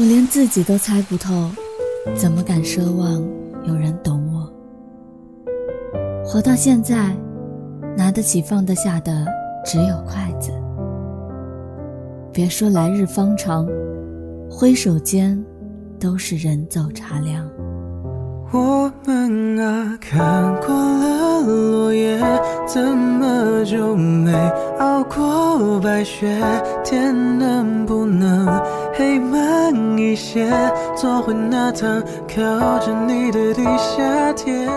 我连自己都猜不透，怎么敢奢望有人懂我？活到现在，拿得起放得下的只有筷子。别说来日方长，挥手间都是人走茶凉。我们啊，看过了落叶，怎么就没熬过白雪？天能不能黑慢一些，坐回那趟靠着你的地下铁？